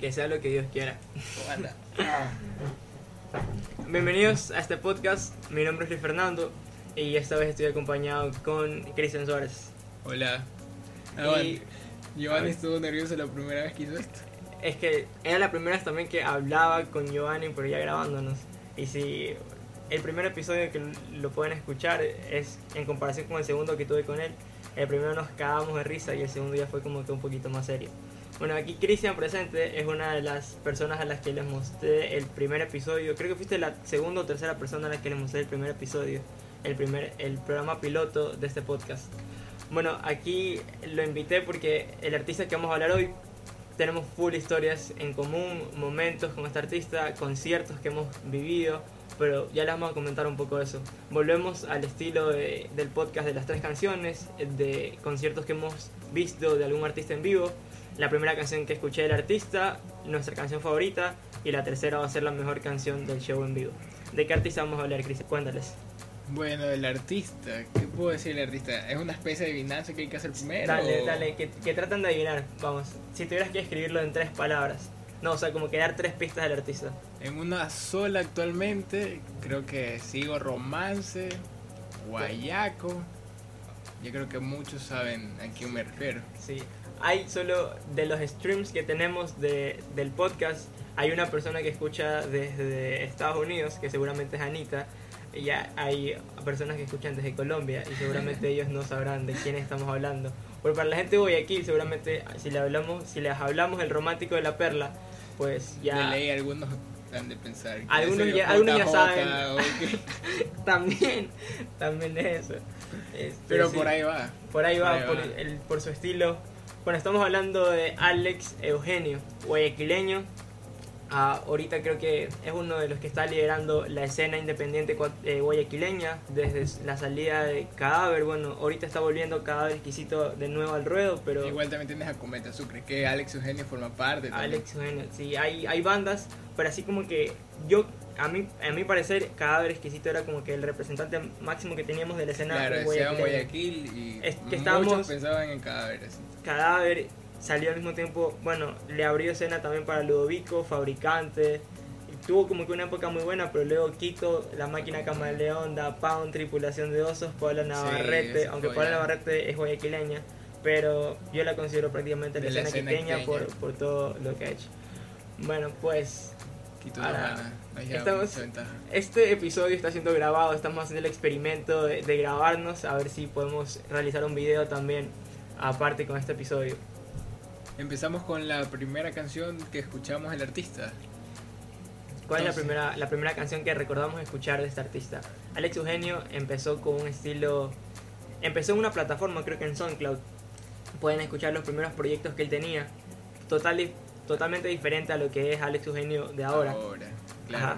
Que sea lo que Dios quiera. ¿Cómo anda? Bienvenidos a este podcast. Mi nombre es Luis Fernando y esta vez estoy acompañado con Cristian Suárez. Hola. Y- Ah, Giovanni estuvo nervioso la primera vez que hizo esto. Es que era la primera vez también que hablaba con Giovanni, pero ya grabándonos. Y si el primer episodio que lo pueden escuchar es en comparación con el segundo que tuve con él, el primero nos cagamos de risa y el segundo ya fue como que un poquito más serio. Bueno, aquí Cristian presente es una de las personas a las que les mostré el primer episodio. Creo que fuiste la segunda o tercera persona a la que les mostré el primer episodio, el primer el programa piloto de este podcast. Bueno, aquí lo invité porque el artista que vamos a hablar hoy tenemos full historias en común, momentos con este artista, conciertos que hemos vivido, pero ya les vamos a comentar un poco eso. Volvemos al estilo de- del podcast de las tres canciones, de conciertos que hemos visto de algún artista en vivo, la primera canción que escuché del artista, nuestra canción favorita, y la tercera va a ser la mejor canción del show en vivo. ¿De qué artista vamos a hablar, Cris? Cuéntales. Bueno, el artista. ¿Qué puedo decir del artista? ¿Es una especie de adivinanza que hay que hacer primero? Dale, o- dale, que, que tratan de adivinar, vamos. Si tuvieras que escribirlo en tres palabras. No, o sea, como que dar tres pistas del artista. En una sola actualmente, creo que sigo romance, guayaco. Yo creo que muchos saben a quién me refiero. Sí. Hay solo de los streams que tenemos de, del podcast, hay una persona que escucha desde Estados Unidos, que seguramente es Anita, y hay personas que escuchan desde Colombia y seguramente ellos no sabrán de quién estamos hablando. Porque para la gente de Guayaquil, seguramente si le hablamos, si les hablamos el romántico de la perla, pues De ya ley algunos han de pensar. que Algunos ya- algunos ya saben. también, también es eso. Este, Pero sí. por ahí va. Por ahí va, Por ahí por, va. el- por su estilo. Bueno, estamos hablando de Alex Eugenio, guayaquileño. Ah, ahorita creo que es uno de los que está liderando la escena independiente eh, guayaquileña desde la salida de Cadáver. Bueno, ahorita está volviendo Cadáver exquisito de nuevo al ruedo, pero Igual también tienes a Cometa Sucre, que Alex Eugenio forma parte. también. Alex Eugenio, sí, hay, hay bandas, pero así como que yo, a mí, a mi parecer, Cadáver exquisito era como que el representante máximo que teníamos de la escena Claro, decía guayaquileña. Guayaquil y Es que muchos pensaban en cadáveres. Cadáver salió al mismo tiempo, bueno, le abrió escena también para Ludovico, Fabricante. y tuvo como que una época muy buena, pero luego Quito, La Máquina Camaleón, Da Pound, Tripulación de Osos, Paula Navarrete, eso aunque ya. Navarrete es guayaquileña, pero yo la considero prácticamente la De la escena, escena quiteña por, quiteña. por todo lo que ha hecho. Bueno, pues Estamos- este episodio está siendo grabado, estamos haciendo el experimento de, de grabarnos, a ver si podemos realizar un video también aparte con este episodio. Empezamos con la primera canción que escuchamos el artista. ¿Cuál es la Entonces- primera, la primera canción que recordamos escuchar de este artista? Alex Eugenio empezó con un estilo... Empezó en una plataforma, creo que en SoundCloud. Pueden escuchar los primeros proyectos que él tenía. Total, y- totalmente diferente a lo que es Alex Eugenio de ahora. claro. Ajá.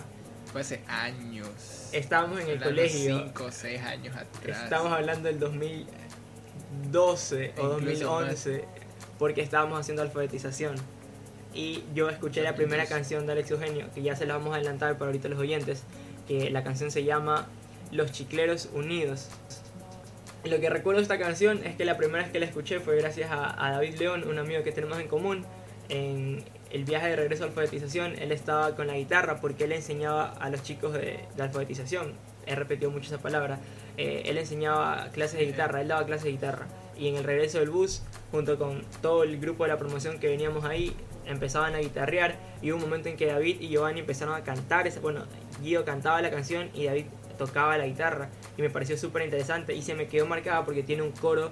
Fue hace años. Estábamos en el colegio. 5 o 6 años atrás. Estamos hablando del 2012 o Incluso 2011. Porque estábamos haciendo alfabetización. Y yo escuché la primera 2012. canción de Alex Eugenio, que ya se la vamos a adelantar para ahorita los oyentes, que la canción se llama Los Chicleros Unidos. Lo que recuerdo de esta canción es que la primera vez que la escuché fue gracias a, a David León, un amigo que tenemos en común. En el viaje de regreso a alfabetización, él estaba con la guitarra porque él enseñaba a los chicos de, de alfabetización. He repetido mucho esa palabra. Eh, él enseñaba clases de guitarra, él daba clases de guitarra. Y en el regreso del bus, junto con todo el grupo de la promoción que veníamos ahí, empezaban a guitarrear. Y hubo un momento en que David y Giovanni empezaron a cantar. esa- Bueno, Guido cantaba la canción y David tocaba la guitarra. Y me pareció súper interesante y se me quedó marcada porque tiene un coro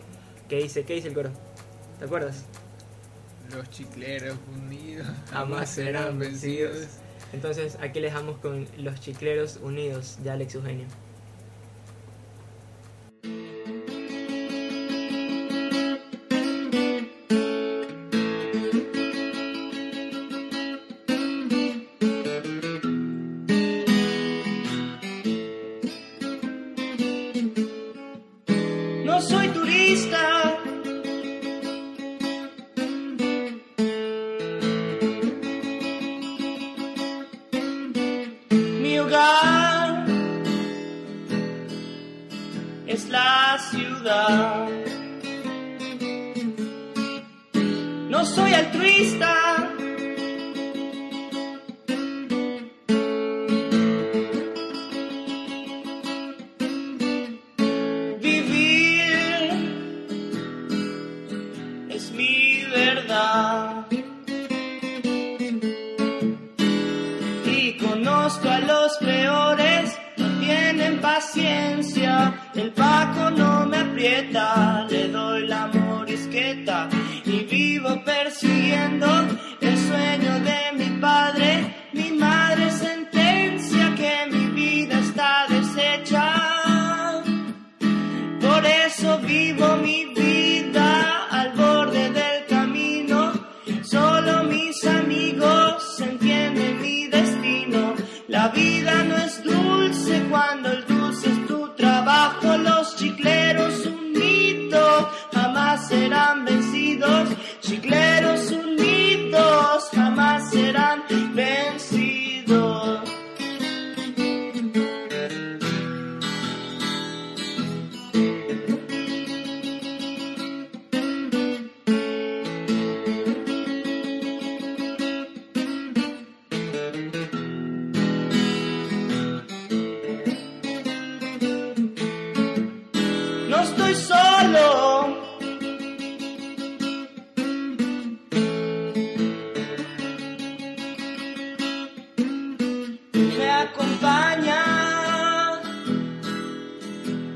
que dice: ¿Qué dice el coro? ¿Te acuerdas? Los chicleros unidos Jamás serán vencidos. Entonces aquí les dejamos con Los Chicleros Unidos de Alex Eugenio. Soy altruista.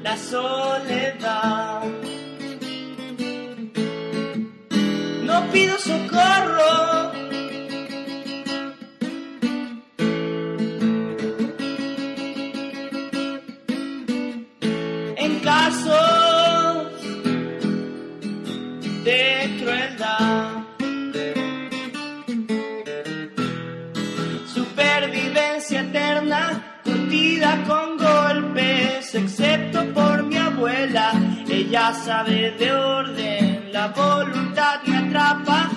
La soledad. No pido socorro. Sabe de orden, la voluntad me atrapa,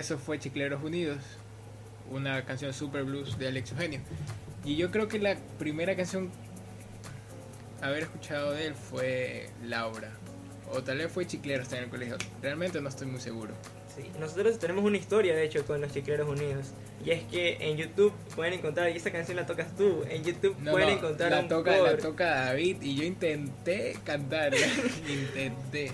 eso fue Chicleros Unidos, una canción super blues de Alex Eugenio. Y yo creo que la primera canción haber escuchado de él fue Laura. O tal vez fue Chicleros en el colegio. Realmente no estoy muy seguro. Sí, nosotros tenemos una historia de hecho con los Chicleros Unidos. Y es que en YouTube pueden encontrar, y esa canción la tocas tú, en YouTube No, pueden no, encontrar la un toca, la cover. toca David y yo intenté cantarla. intenté.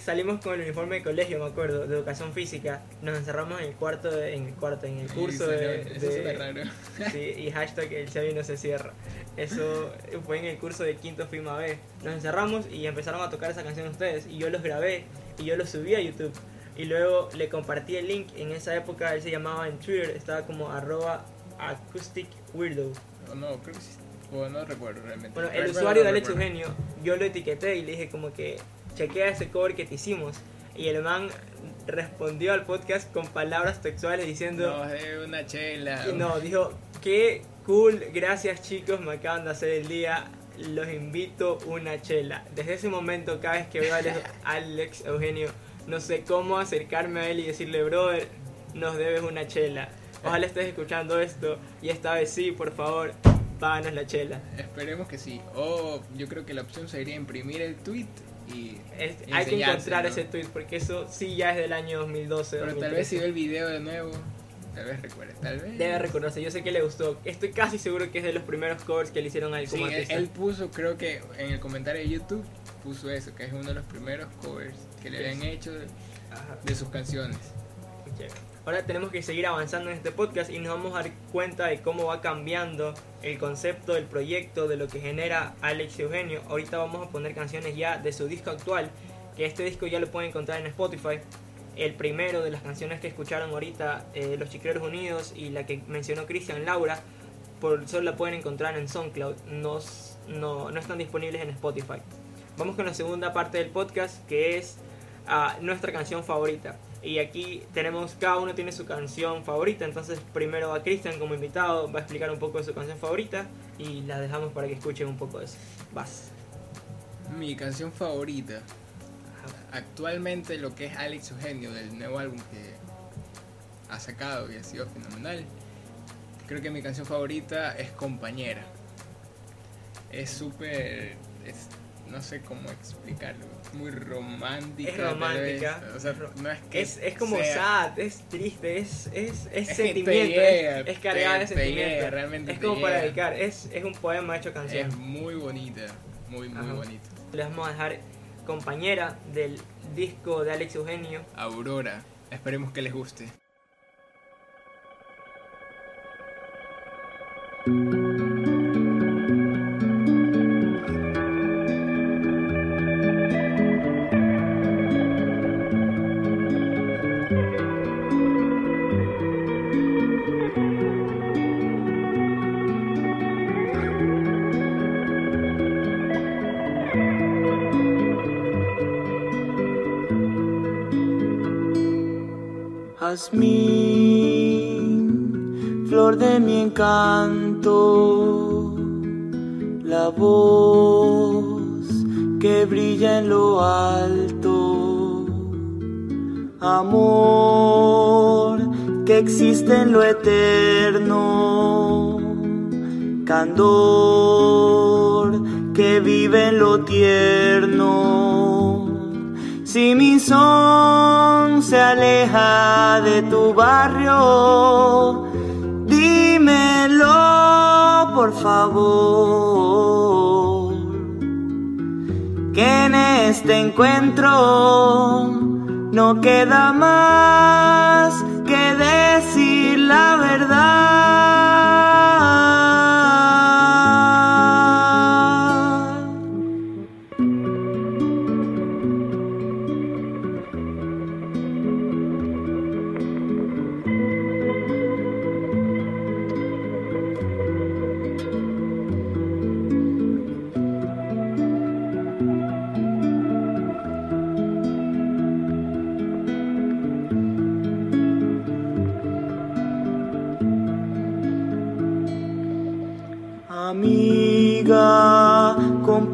Salimos con el uniforme de colegio, me acuerdo, de educación física. Nos encerramos en el cuarto, de- en el cuarto, en el curso Eso de, eso de- suena raro. Sí, y hashtag el Xavi no se cierra. Eso fue en el curso de quinto FIMA B. Nos encerramos y empezaron a tocar esa canción ustedes. Y yo los grabé y yo los subí a YouTube. Y luego le compartí el link. En esa época él se llamaba en Twitter, estaba como arroba acoustic weirdo. O no, creo que sí. O no recuerdo realmente. Bueno, el usuario no de Alex. Eugenio, yo lo etiqueté y le dije como que chequea ese cover que te hicimos. Y el man respondió al podcast con palabras textuales diciendo... No, es una chela. No, dijo, qué cool, gracias chicos, me acaban de hacer el día, los invito una chela. Desde ese momento, cada vez que veo a Alex, Alex Eugenio, no sé cómo acercarme a él y decirle, brother, nos debes una chela. Ojalá estés escuchando esto y esta vez sí, por favor, páganos la chela. Esperemos que sí. O yo creo que la opción sería imprimir el tweet y. Es- hay que encontrar ese tweet porque eso sí ya es del año 2012. Pero tal 2013. vez si ve el video de nuevo, tal vez recuerde. Tal vez. Debe recordarse, yo sé que le gustó. Estoy casi seguro que es de los primeros covers que le hicieron a él Sí, él, puso, creo que en el comentario de YouTube, puso eso, que es uno de los primeros covers que le habían hecho de, sus canciones. Ok. Ahora tenemos que seguir avanzando en este podcast y nos vamos a dar cuenta de cómo va cambiando el concepto del proyecto, de lo que genera Alex Eugenio. Ahorita vamos a poner canciones ya de su disco actual, que este disco ya lo pueden encontrar en Spotify. El primero de las canciones que escucharon ahorita, eh, Los Chicleros Unidos y la que mencionó Cristian Laura, por solo la pueden encontrar en SoundCloud. Nos no, no están disponibles en Spotify. Vamos con la segunda parte del podcast que es ah, nuestra canción favorita. Y aquí tenemos, cada uno tiene su canción favorita, entonces primero a Cristian como invitado, va a explicar un poco de su canción favorita y la dejamos para que escuchen un poco de eso. Vas. Mi canción favorita. Actualmente lo que es Alex Eugenio del nuevo álbum que ha sacado y ha sido fenomenal. Creo que mi canción favorita es Compañera. Es súper... es- no sé cómo explicarlo. Muy romántica. Es romántica. vez. O sea, no es que Es, es como sea- sad, es triste, es, es, es sentimiento, llega, es, cargada de sentimiento. llega, realmente es como para dedicar, es, es un poema hecho canción. Es muy bonita. Muy, muy Ajá. bonita. Les vamos a dejar compañera del disco de Alex Eugenio. Aurora. Esperemos que les guste. Jazmín, flor de mi encanto, la voz que brilla en lo alto, amor que existe en lo eterno, candor que vive en lo tierno. Si mi son se aleja de tu barrio, dímelo por favor. Que en este encuentro no queda más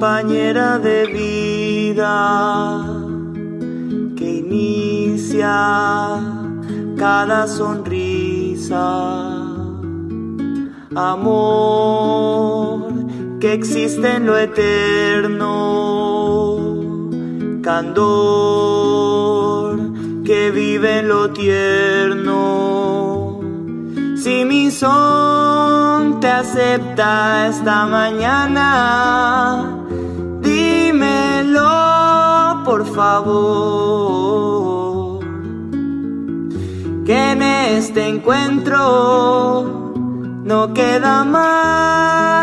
compañera de vida, que inicia cada sonrisa. Amor que existe en lo eterno, candor que vive en lo tierno. Si mi son te acepta esta mañana, favor. Que en este encuentro no queda más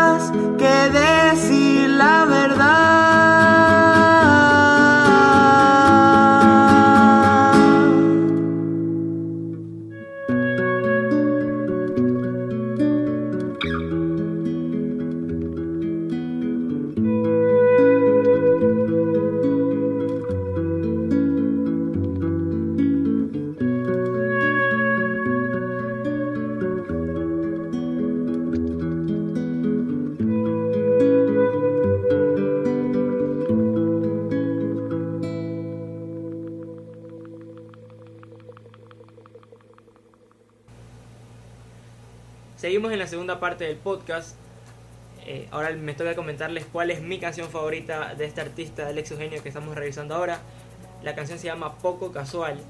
parte del podcast. Eh, ahora me toca comentarles cuál es mi canción favorita de este artista, Alex Eugenio, que estamos revisando ahora. La canción se llama Poco Casual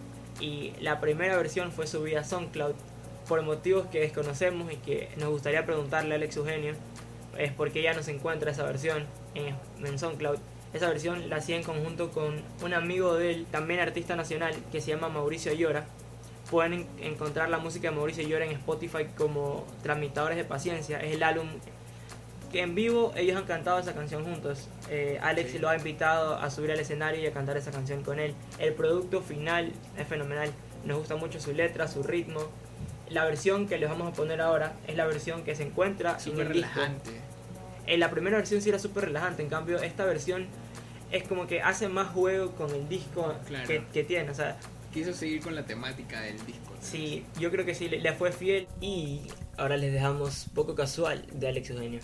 y la primera versión fue subida a SoundCloud por motivos que desconocemos y que nos gustaría preguntarle a Alex Eugenio es por qué ya no se encuentra esa versión en, en SoundCloud. Esa versión la hacía en conjunto con un amigo de él, también artista nacional, que se llama Mauricio Llora. Pueden en- encontrar la música de Mauricio Llora en Spotify como Tramitadores de Paciencia. Es el álbum que en vivo ellos han cantado esa canción juntos. Eh, Alex Sí. lo ha invitado a subir al escenario y a cantar esa canción con él. El producto final es fenomenal. Nos gusta mucho su letra, su ritmo. La versión que les vamos a poner ahora es la versión que se encuentra en el disco. relajante. En la primera versión sí era súper relajante, en cambio esta versión es como que hace más juego con el disco Claro. que, que tiene. O sea, Quiso seguir con la temática del disco. sí, yo creo que sí, le, le fue fiel. Y ahora les dejamos poco casual de Alex Eugenio.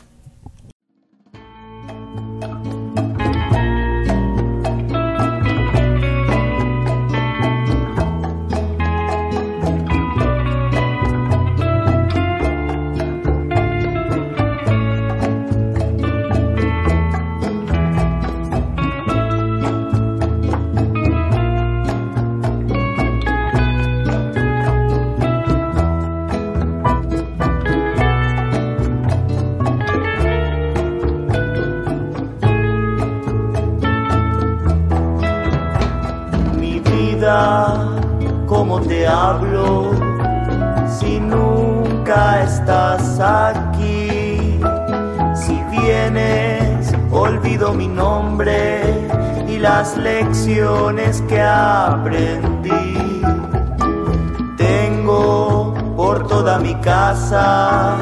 Las lecciones que aprendí. Tengo por toda mi casa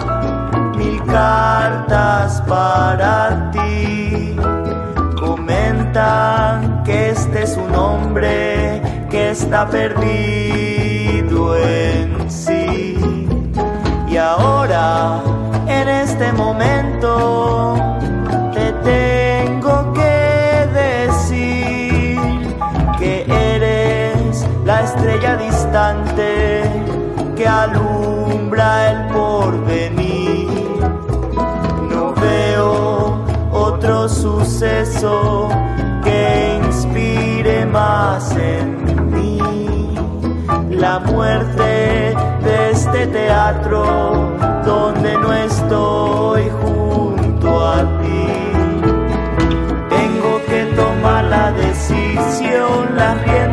mil cartas para ti. Comentan que este es un hombre que está perdido en sí. Y ahora, en este momento, el porvenir. No veo otro suceso que inspire más en mí. La muerte de este teatro donde no estoy junto a ti. Tengo que tomar la decisión, las riendas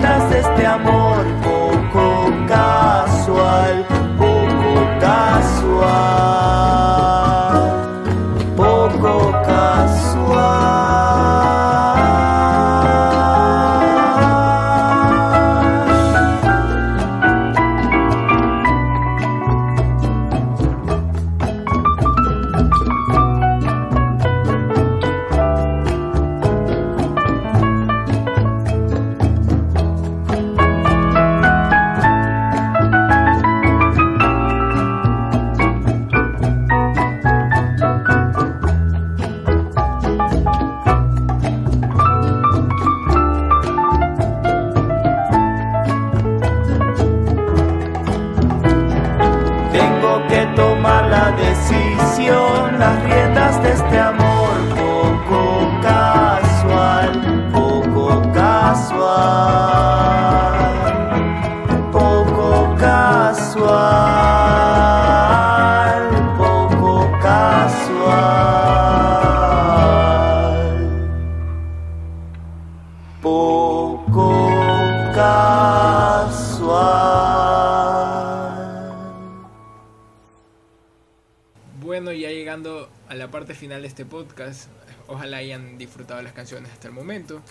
hayan disfrutado las canciones hasta el momento.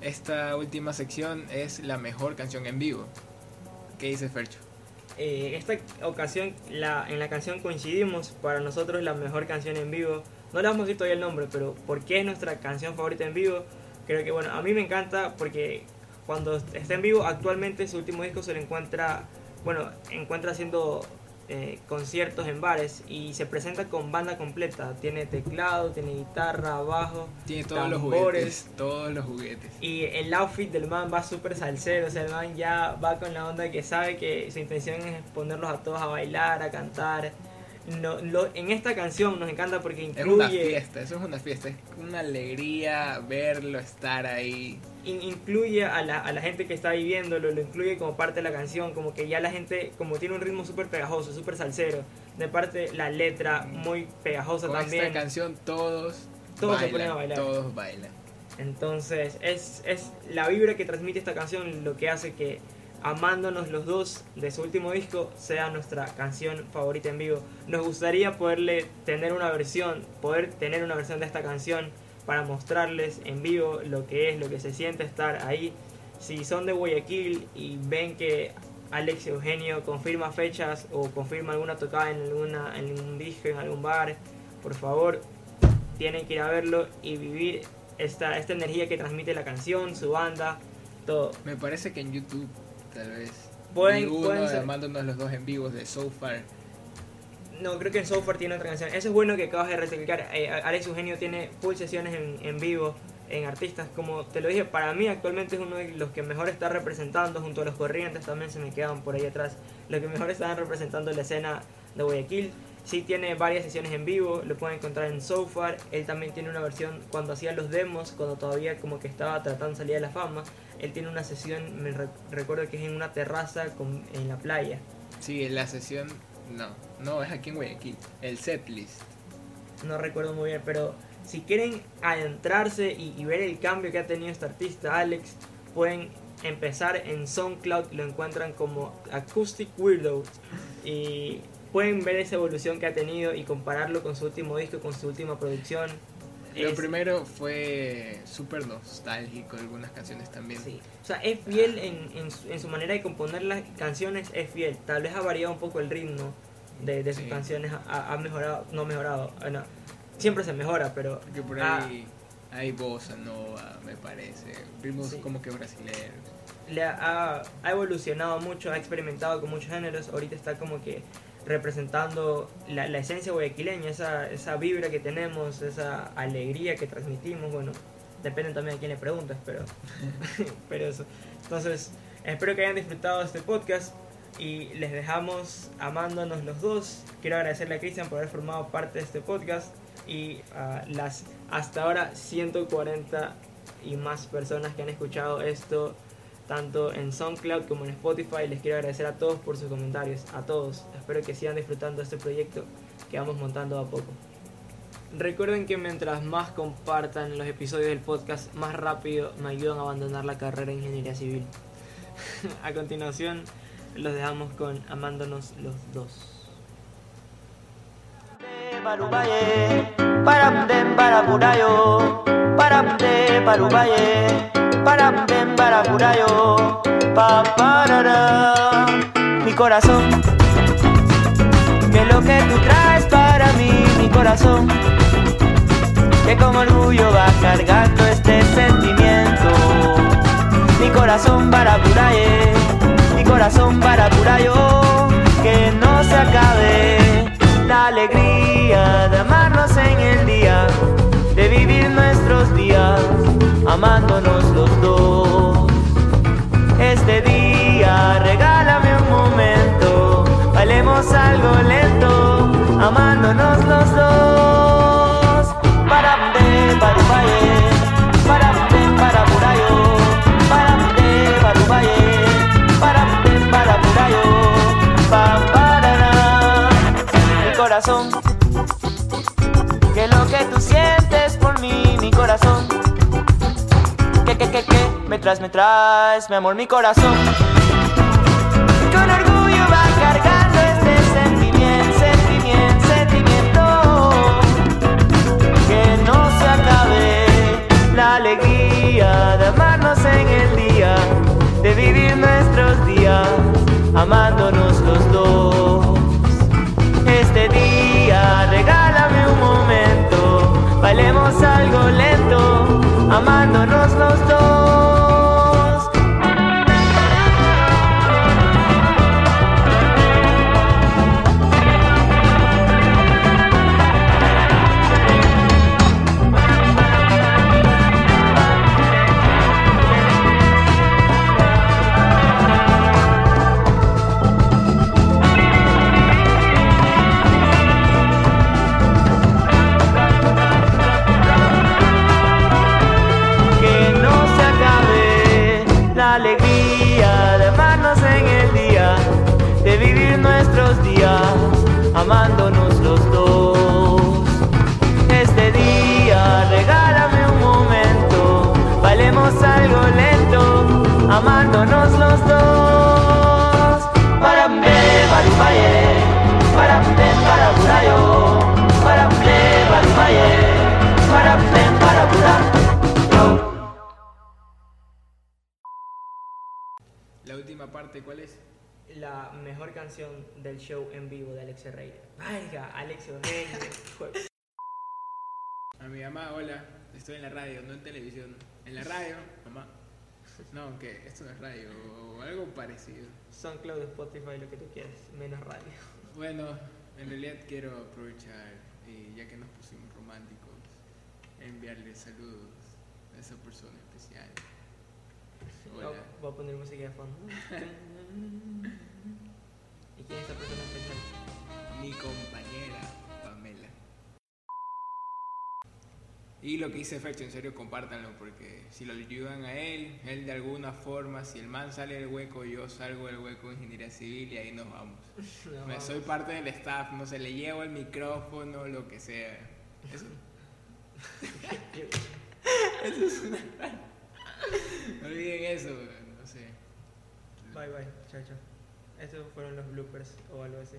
Esta última sección es la mejor canción en vivo. ¿Qué dice Fercho? Eh, esta ocasión, la, en la canción coincidimos, para nosotros la mejor canción en vivo. No le vamos a el nombre, pero ¿por qué es nuestra canción favorita en vivo? Creo que, bueno, a mí me encanta porque cuando está en vivo, actualmente su último disco se lo encuentra, bueno, encuentra haciendo eh, conciertos en bares y se presenta con banda completa. Tiene teclado, tiene guitarra, bajo, Tiene todos los juguetes, todos los juguetes. Y el outfit del man va súper salsero, o sea, el man ya va con la onda que sabe que su intención es ponerlos a todos a bailar, a cantar. No, lo- en esta canción nos encanta porque Es una incluye, fiesta, eso es una fiesta, es una alegría verlo, estar ahí. in- incluye a la, a la gente que está viviéndolo, lo incluye como parte de la canción, como que ya la gente, como tiene un ritmo súper pegajoso, súper salsero, de parte la letra muy pegajosa Con también. esta canción todos, Todos se bailan, ponen a bailar. Todos bailan. Entonces, es, es la vibra que transmite esta canción lo que hace que Amándonos los dos de su último disco sea nuestra canción favorita en vivo. Nos gustaría poderle tener una versión, poder tener una versión de esta canción para mostrarles en vivo lo que es, lo que se siente estar ahí. Si son de Guayaquil y ven que Alex Eugenio confirma fechas o confirma alguna tocada en alguna en un disco, en algún bar, por favor, tienen que ir a verlo y vivir esta, esta energía que transmite la canción, su banda, todo. Me parece que en YouTube, tal vez. Pueden- uno pueden ser. armándonos los dos en vivos de So Far. No, creo que en Software tiene otra canción. Eso es bueno que acabas de recalcar. Eh, Alex Eugenio tiene full sesiones en, en vivo, en artistas. Como te lo dije, para mí actualmente es uno de los que mejor está representando, junto a los corrientes también se me quedan por ahí atrás, los que mejor están representando la escena de Guayaquil. Sí tiene varias sesiones en vivo, lo pueden encontrar en Software. Él también tiene una versión cuando hacía los demos, cuando todavía como que estaba tratando de salir de la fama. Él tiene una sesión, me re- recuerdo que es en una terraza con- en la playa. Sí, en la sesión. No, no, es aquí en Guayaquil. El setlist. no recuerdo muy bien, pero si quieren adentrarse y, y ver el cambio que ha tenido este artista, Alex, pueden empezar en SoundCloud, lo encuentran como Acoustic Weirdo y pueden ver esa evolución que ha tenido y compararlo con su último disco, con su última producción. Lo Es- primero fue súper nostálgico, algunas canciones también. Sí. O sea, es fiel en, en su, en su manera de componer las canciones, es fiel. Tal vez ha variado un poco el ritmo de, de sus Sí. canciones, ha, ha mejorado, no mejorado, bueno, siempre se mejora, pero Porque por ha- ahí hay bossa nova, me parece. Ritmos Sí. como que brasileños. le ha, ha evolucionado mucho, ha experimentado con muchos géneros, ahorita está como que representando la, la esencia guayaquileña, esa, esa vibra que tenemos, esa alegría que transmitimos, bueno, depende también a quién le preguntas, pero, pero eso. Entonces, espero que hayan disfrutado este podcast y les dejamos amándonos los dos. Quiero agradecerle a Cristian por haber formado parte de este podcast y a las hasta ahora 140 y más personas que han escuchado esto tanto en SoundCloud como en Spotify. Les quiero agradecer a todos por sus comentarios, a todos. Espero que sigan disfrutando de este proyecto que vamos montando a poco. Recuerden que mientras más compartan los episodios del podcast, más rápido me ayudan a abandonar la carrera en ingeniería civil. a continuación, los dejamos con Amándonos los dos. Barubaye, paramdem baraburayo, paramde barubaye, paramdem baraburayo, pa parara. Mi corazón, que lo que tú traes para mí, mi corazón, que como orgullo va cargando este sentimiento. Mi corazón baraburaye, mi corazón baraburayo, que no se acabe la alegría traes, me traes, mi amor, mi corazón. Parte, ¿cuál es? La mejor canción del show en vivo de Alex Herrera. Vaya, Alex. Jue- A mi mamá, hola, estoy en la radio, no en televisión. En la radio, mamá. No, aunque esto no es radio o algo parecido. SoundCloud, Spotify, lo que tú quieras, menos radio. Bueno, en realidad quiero aprovechar, y ya que nos pusimos románticos, enviarle saludos a esa persona especial. Voy- a poner música de fondo. ¿Y quién es esa persona especial? Mi compañera Pamela. Y lo que hice efecto, en serio, compártanlo, porque si lo ayudan a él, él de alguna forma, si el man sale del hueco, yo salgo del hueco de ingeniería civil y ahí nos vamos. No, Me soy parte del staff, no sé, le llevo el micrófono, lo que sea. Eso, eso es una... No olviden eso, no sé. Bye bye, chao, chao. Estos fueron los bloopers o algo así.